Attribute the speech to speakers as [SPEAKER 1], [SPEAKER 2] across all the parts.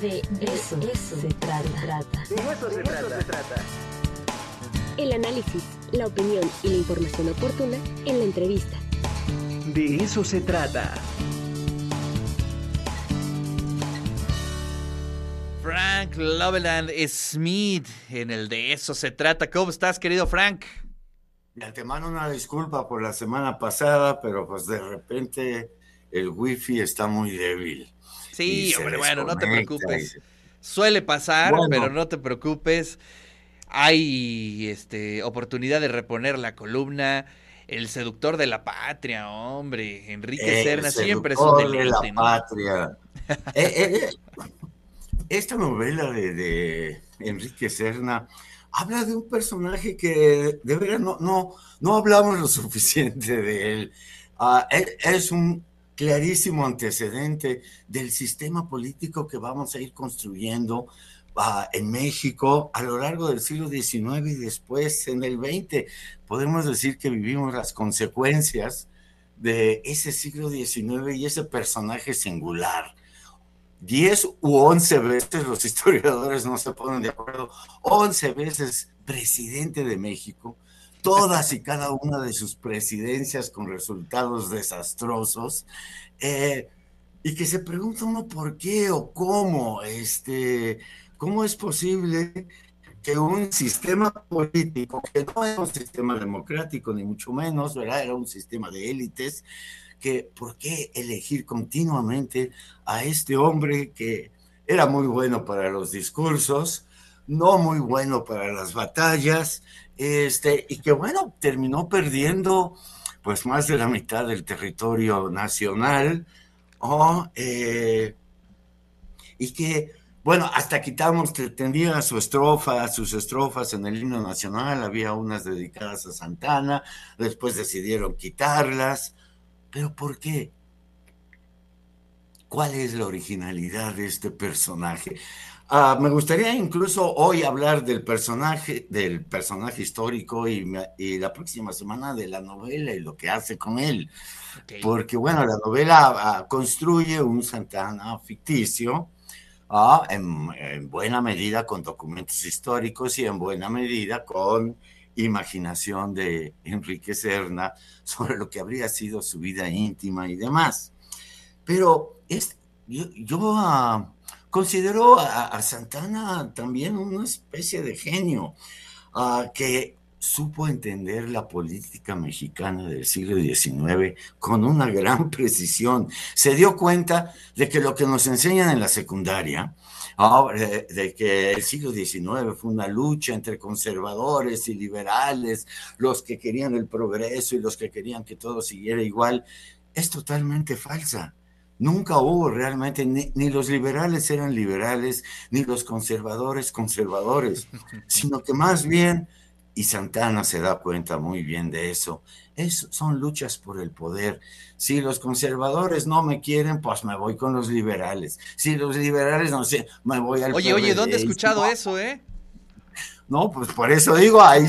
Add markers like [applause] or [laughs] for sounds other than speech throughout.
[SPEAKER 1] De eso, se, trata.
[SPEAKER 2] De eso, se, trata.
[SPEAKER 1] El análisis, la opinión y la información oportuna en la entrevista.
[SPEAKER 2] De eso se trata.
[SPEAKER 3] Frank Loveland Smith en el De eso se trata. ¿Cómo estás, querido Frank?
[SPEAKER 4] De antemano una disculpa por la semana pasada, pero pues de repente el wifi está muy débil.
[SPEAKER 3] Sí, hombre, bueno, no te preocupes. Suele pasar, pero no te preocupes. Hay este, oportunidad de reponer la columna. El seductor de la patria, hombre. Enrique Serna siempre es un
[SPEAKER 4] de la patria. Eh, eh, eh, esta novela de, Enrique Serna habla de un personaje que de verdad no, no, no hablamos lo suficiente de él. Ah, es un clarísimo antecedente del sistema político que vamos a ir construyendo ah, en México a lo largo del siglo XIX y después en el XX. Podemos decir que vivimos las consecuencias de ese siglo XIX y ese personaje singular. Diez u once veces, los [laughs] historiadores no se ponen de acuerdo, once veces presidente de México, todas y cada una de sus presidencias con resultados desastrosos, eh, y que se pregunta uno por qué o cómo, este, cómo es posible que un sistema político, que no era un sistema democrático, ni mucho menos, ¿verdad? Era un sistema de élites, que por qué elegir continuamente a este hombre que era muy bueno para los discursos, no muy bueno para las batallas, este, y que bueno, terminó perdiendo pues más de la mitad del territorio nacional, eh, y que, bueno, hasta quitamos, tenía su estrofa, sus estrofas en el himno nacional, había unas dedicadas a Santana, después decidieron quitarlas, pero ¿por qué? ¿Cuál es la originalidad de este personaje? Ah, me gustaría incluso hoy hablar del personaje, del personaje histórico y, la próxima semana de la novela y lo que hace con él. Porque, bueno, la novela ah, construye un Santana ficticio, ah, en, buena medida con documentos históricos y en buena medida con imaginación de Enrique Serna [laughs] sobre lo que habría sido su vida íntima y demás. Pero es, yo, yo Consideró a, Santana también una especie de genio que supo entender la política mexicana del siglo XIX con una gran [laughs] precisión. Se dio cuenta de que lo que nos enseñan en la secundaria, de, que el siglo XIX fue una lucha entre conservadores y liberales, los que querían el progreso y los que querían que todo siguiera igual, es totalmente falsa. Nunca hubo realmente, ni, los liberales eran liberales, ni los conservadores conservadores, [laughs] sino que más bien, y Santana se da cuenta muy bien de eso, es, son luchas por el poder. Si los conservadores no me quieren, pues me voy con los liberales. Si los liberales no sé, me voy al
[SPEAKER 3] Oye, oye, ¿dónde he escuchado eso, eh?
[SPEAKER 4] No, pues por eso digo, ahí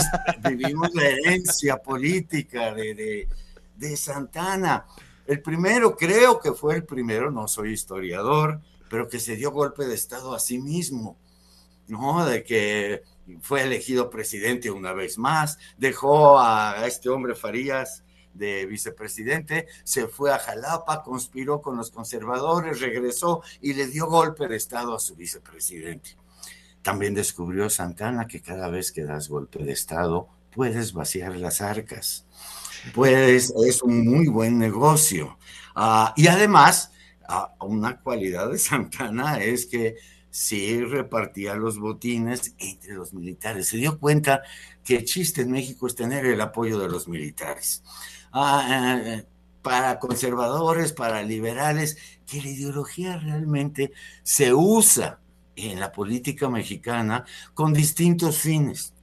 [SPEAKER 4] vivimos la herencia política de, de, de Santana. El primero, creo que fue el primero, no soy historiador, pero que se dio golpe de Estado a sí mismo, ¿no? De que fue elegido presidente una vez más, dejó a este hombre Farías de vicepresidente, se fue a Jalapa, conspiró con los conservadores, regresó y le dio golpe de Estado a su vicepresidente. También descubrió Santana que cada vez que das golpe de Estado puedes vaciar las arcas pues es un muy buen negocio. Ah, y además, ah, una cualidad de Santana es que sí repartía los botines entre los militares. Se dio cuenta que el chiste en México es tener el apoyo de los militares. Ah, eh, para conservadores, para liberales, que la ideología realmente se usa en la política mexicana con distintos fines.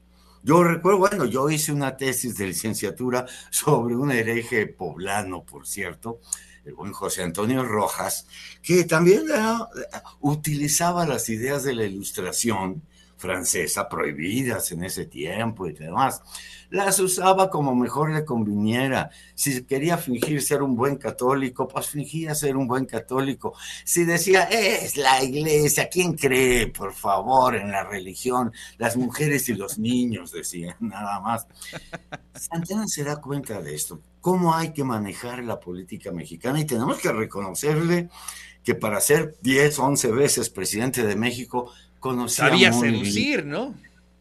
[SPEAKER 4] Yo recuerdo, bueno, yo hice una tesis de licenciatura [laughs] sobre un hereje poblano, por cierto, el buen José Antonio Rojas, que también utilizaba las ideas de la ilustración francesa prohibidas en ese tiempo y demás. Las usaba como mejor le conviniera. Si quería fingir ser un buen católico, pues fingía ser un buen católico. Si decía, es la iglesia, ¿quién cree, por favor, en la religión? Las mujeres y los niños, decían, [laughs] nada más. Santana se da cuenta de esto, cómo hay que manejar la política mexicana y tenemos que reconocerle que para ser 10, 11 veces presidente de México, conocía
[SPEAKER 3] Sabía seducir, ¿no?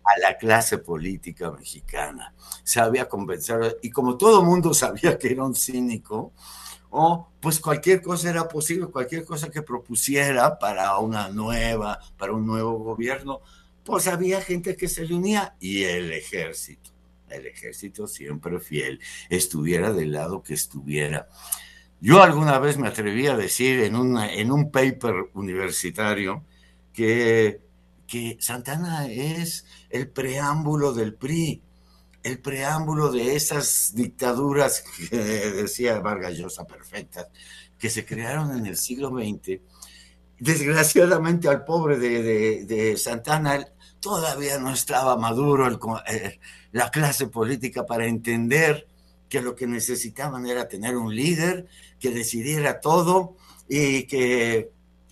[SPEAKER 4] A la clase política mexicana. Sabía convencer, y como todo mundo sabía que era un cínico, o pues cualquier cosa era posible, cualquier cosa que propusiera para una nueva, para un nuevo gobierno, pues había gente que se le unía y el ejército, el ejército siempre fiel, estuviera del lado que estuviera. Yo alguna vez me atreví a decir en, una, en un paper universitario que que Santana es el preámbulo del PRI, el preámbulo de esas dictaduras [laughs] que decía Vargas Llosa perfectas, que se crearon en el siglo XX. Desgraciadamente al pobre de, Santana todavía no estaba maduro eh, la clase política para entender que lo que necesitaban era tener un líder que decidiera todo y que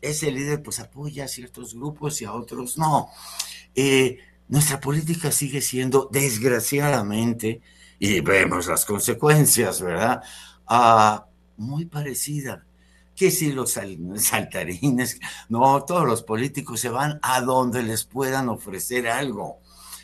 [SPEAKER 4] ese líder pues apoya a ciertos grupos y a otros no. Eh, nuestra política sigue siendo, desgraciadamente, y vemos las consecuencias, ¿verdad? Ah, muy parecida. Que si los saltarines, no, todos los políticos se van a donde les puedan ofrecer algo.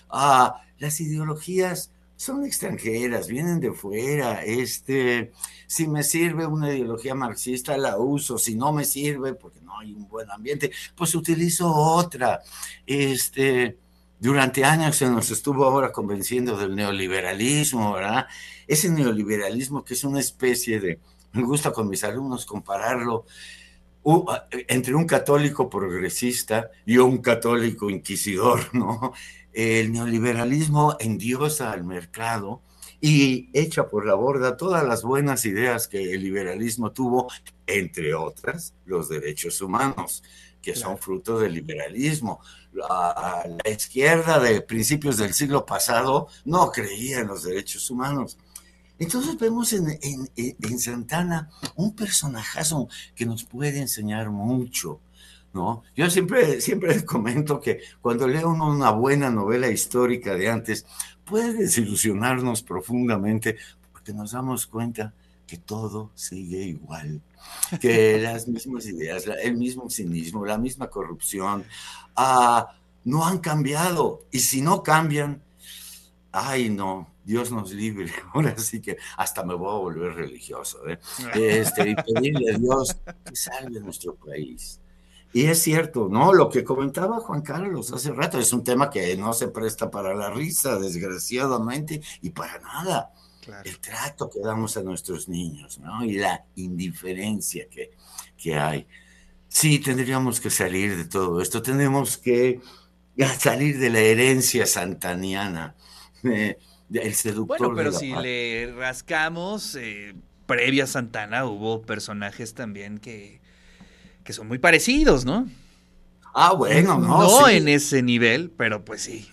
[SPEAKER 4] Ah, las ideologías son extranjeras, vienen de fuera. Este, si me sirve una ideología marxista, la uso. Si no me sirve, porque no hay un buen ambiente, pues utilizo otra. Este, durante años se nos estuvo ahora convenciendo del neoliberalismo, ¿verdad? Ese neoliberalismo que es una especie de, me gusta con mis alumnos compararlo entre un católico progresista y un católico inquisidor, [laughs] ¿no? El neoliberalismo endiosa al mercado y echa por la borda todas las buenas ideas que el liberalismo tuvo, entre otras los derechos humanos, que son fruto del liberalismo. La, izquierda de principios del siglo pasado no creía en los derechos humanos. Entonces vemos en, en Santana un personajazo que nos puede enseñar mucho ¿no? Yo siempre, siempre [laughs] comento que cuando leo una buena novela histórica de antes, puede desilusionarnos profundamente porque nos damos cuenta que todo sigue igual, que [laughs] las mismas ideas, el mismo cinismo, la misma corrupción, ah, no han cambiado. Y si no cambian, ay no, Dios nos libre. [laughs] Ahora sí que hasta me voy a volver religioso. ¿eh? Este, y pedirle a Dios que salve nuestro país y es cierto, ¿no? Lo que comentaba Juan Carlos hace rato es un tema que no se presta para la risa, desgraciadamente, y para nada. El trato que damos a nuestros niños, ¿no? Y la indiferencia que, que hay. Sí, tendríamos que salir de todo esto, tenemos que salir de la herencia santaniana. Eh, el seductor
[SPEAKER 3] bueno, pero si le rascamos, eh, previa Santana hubo personajes también que que son muy parecidos, ¿no?
[SPEAKER 4] Ah, bueno, no.
[SPEAKER 3] No en ese nivel, pero pues sí.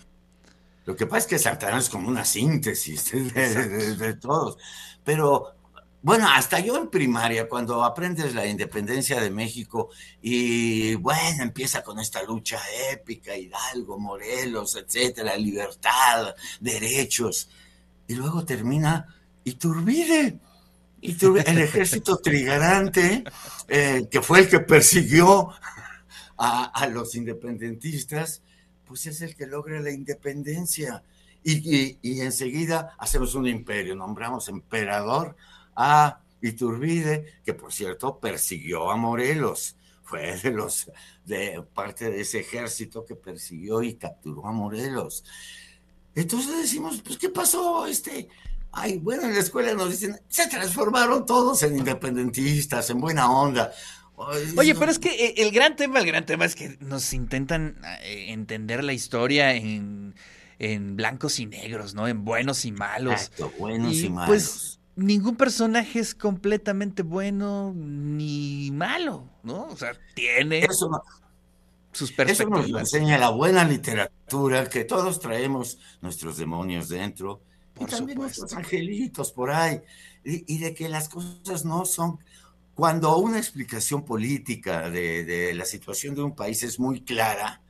[SPEAKER 4] Lo que pasa es que Santana es como una síntesis de, todos. Pero bueno, hasta yo en primaria, cuando aprendes la independencia de México y bueno, empieza con esta lucha épica, Hidalgo, Morelos, etcétera, libertad, derechos, y luego termina Iturbide el ejército trigarante, eh, que fue el que persiguió a, los independentistas, pues es el que logra la independencia. Y, y, enseguida hacemos un imperio, nombramos emperador a Iturbide, que por cierto persiguió a Morelos, fue de los de parte de ese ejército que persiguió y capturó a Morelos. Entonces decimos, pues, ¿qué pasó? Este, Ay, bueno, en la escuela nos dicen, se transformaron todos en independentistas, en buena onda.
[SPEAKER 3] Oye, pero es que eh, el gran tema, el gran tema es que nos intentan eh, entender la historia en, blancos y negros, ¿no? En buenos y malos.
[SPEAKER 4] Exacto, buenos y, malos.
[SPEAKER 3] Pues ningún personaje es completamente bueno ni malo, ¿no? O sea, tiene sus perspectivas.
[SPEAKER 4] Eso nos enseña la buena literatura, que todos traemos nuestros demonios dentro, y también nuestros angelitos por ahí, y, de que las cosas no son... Cuando una explicación política de, de la situación de un país es muy clara,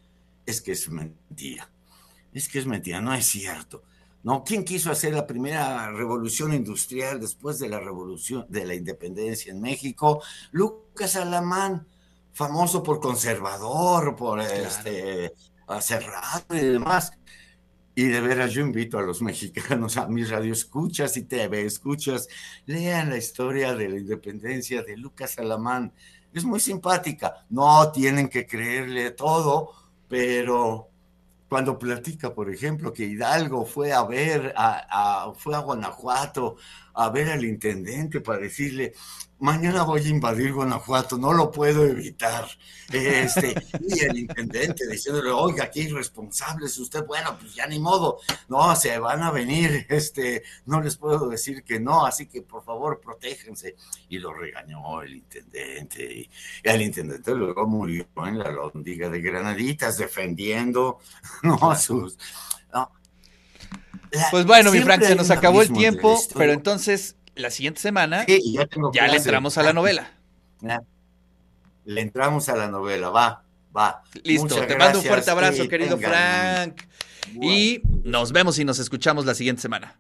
[SPEAKER 4] es que es mentira. Es que es mentira, no es cierto. ¿no? ¿Quién quiso hacer la primera revolución industrial después de la revolución de la independencia en México? Lucas Alamán, famoso por conservador, por este cerrado y demás. Y de veras yo invito a los [laughs] mexicanos, a mis radioescuchas y TV escuchas, lean la historia de la independencia de Lucas Alamán. Es muy simpática. No tienen que creerle todo, pero cuando platica, por ejemplo, que Hidalgo fue a ver, a, fue a Guanajuato a ver al intendente para decirle, mañana voy a invadir Guanajuato, no lo puedo evitar. Este, [laughs] y el intendente diciéndole, oiga, qué irresponsable es usted, bueno, pues ya ni modo, no, se van a venir, este, no les puedo decir que no, así que por favor, protéjense. Y lo regañó el intendente, y, el intendente luego murió en la londiga de Granaditas defendiendo, [laughs] no, sus...
[SPEAKER 3] pues bueno, mi Frank, se nos acabó el tiempo, pero entonces la siguiente semana ya, le entramos a la novela.
[SPEAKER 4] Le entramos a la novela, va, va.
[SPEAKER 3] Listo, te mando un fuerte abrazo, querido Frank. Y nos vemos y nos escuchamos la siguiente semana.